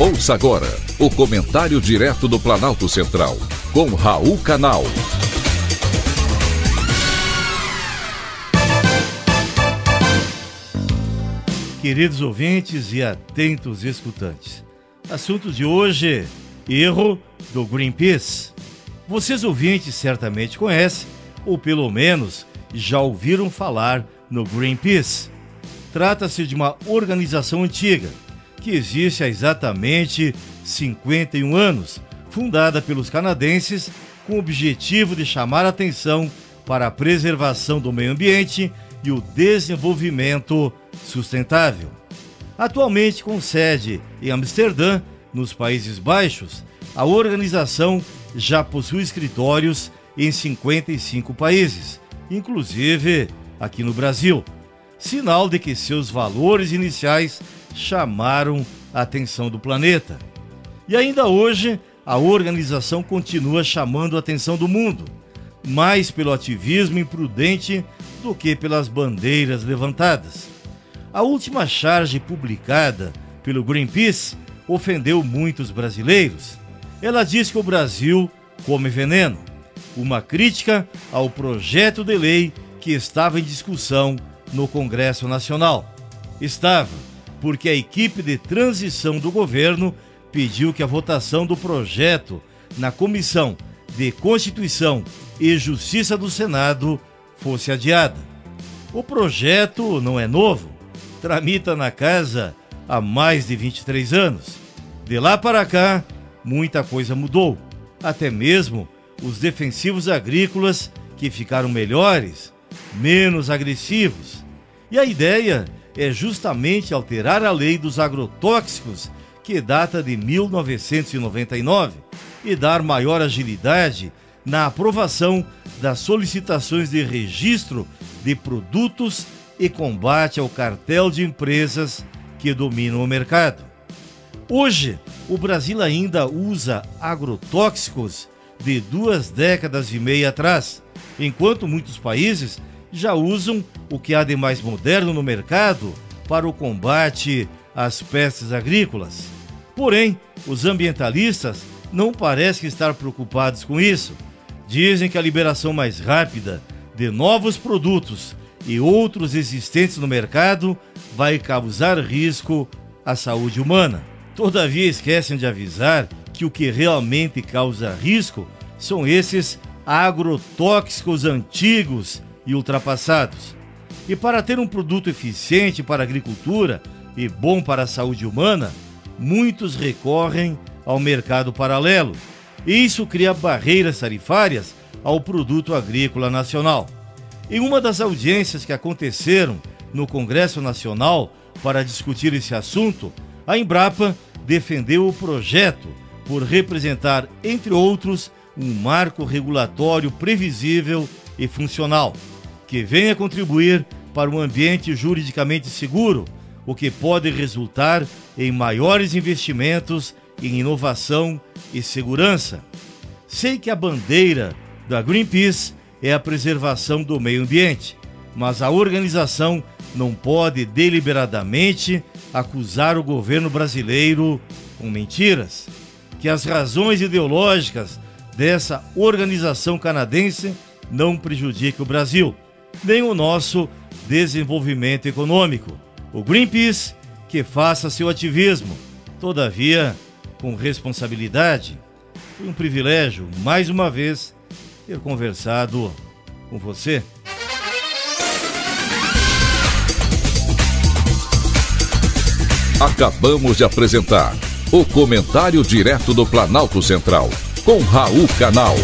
Ouça agora o comentário direto do Planalto Central, com Raul Canal. Queridos ouvintes e atentos escutantes, assunto de hoje: erro do Greenpeace. Vocês ouvintes certamente conhecem, ou pelo menos já ouviram falar no Greenpeace. Trata-se de uma organização antiga que existe há exatamente 51 anos, fundada pelos canadenses com o objetivo de chamar a atenção para a preservação do meio ambiente e o desenvolvimento sustentável. Atualmente com sede em Amsterdã, nos Países Baixos, a organização já possui escritórios em 55 países, inclusive aqui no Brasil. Sinal de que seus valores iniciais chamaram a atenção do planeta. E ainda hoje, a organização continua chamando a atenção do mundo, mais pelo ativismo imprudente do que pelas bandeiras levantadas. A última charge publicada pelo Greenpeace ofendeu muitos brasileiros. Ela diz que o Brasil come veneno, uma crítica ao projeto de lei que estava em discussão no Congresso Nacional. Estava porque a equipe de transição do governo pediu que a votação do projeto na Comissão de Constituição e Justiça do Senado fosse adiada. O projeto não é novo, tramita na casa há mais de 23 anos. De lá para cá, muita coisa mudou, até mesmo os defensivos agrícolas que ficaram melhores, menos agressivos. E a ideia é justamente alterar a lei dos agrotóxicos, que data de 1999, e dar maior agilidade na aprovação das solicitações de registro de produtos e combate ao cartel de empresas que dominam o mercado. Hoje, o Brasil ainda usa agrotóxicos de duas décadas e meia atrás, enquanto muitos países já usam o que há de mais moderno no mercado para o combate às pestes agrícolas. Porém, os ambientalistas não parecem estar preocupados com isso. Dizem que a liberação mais rápida de novos produtos e outros existentes no mercado vai causar risco à saúde humana. Todavia, esquecem de avisar que o que realmente causa risco são esses agrotóxicos antigos e ultrapassados. E para ter um produto eficiente para a agricultura e bom para a saúde humana, muitos recorrem ao mercado paralelo. Isso cria barreiras tarifárias ao produto agrícola nacional. Em uma das audiências que aconteceram no Congresso Nacional para discutir esse assunto, a Embrapa defendeu o projeto por representar, entre outros, um marco regulatório previsível e funcional que venha contribuir para um ambiente juridicamente seguro, o que pode resultar em maiores investimentos em inovação e segurança. Sei que a bandeira da Greenpeace é a preservação do meio ambiente, mas a organização não pode deliberadamente acusar o governo brasileiro com mentiras. Que as razões ideológicas dessa organização canadense não prejudiquem o Brasil nem o nosso desenvolvimento econômico. O Greenpeace que faça seu ativismo, todavia com responsabilidade. Foi um privilégio, mais uma vez, ter conversado com você. Acabamos de apresentar o Comentário Direto do Planalto Central, com Raul Canal.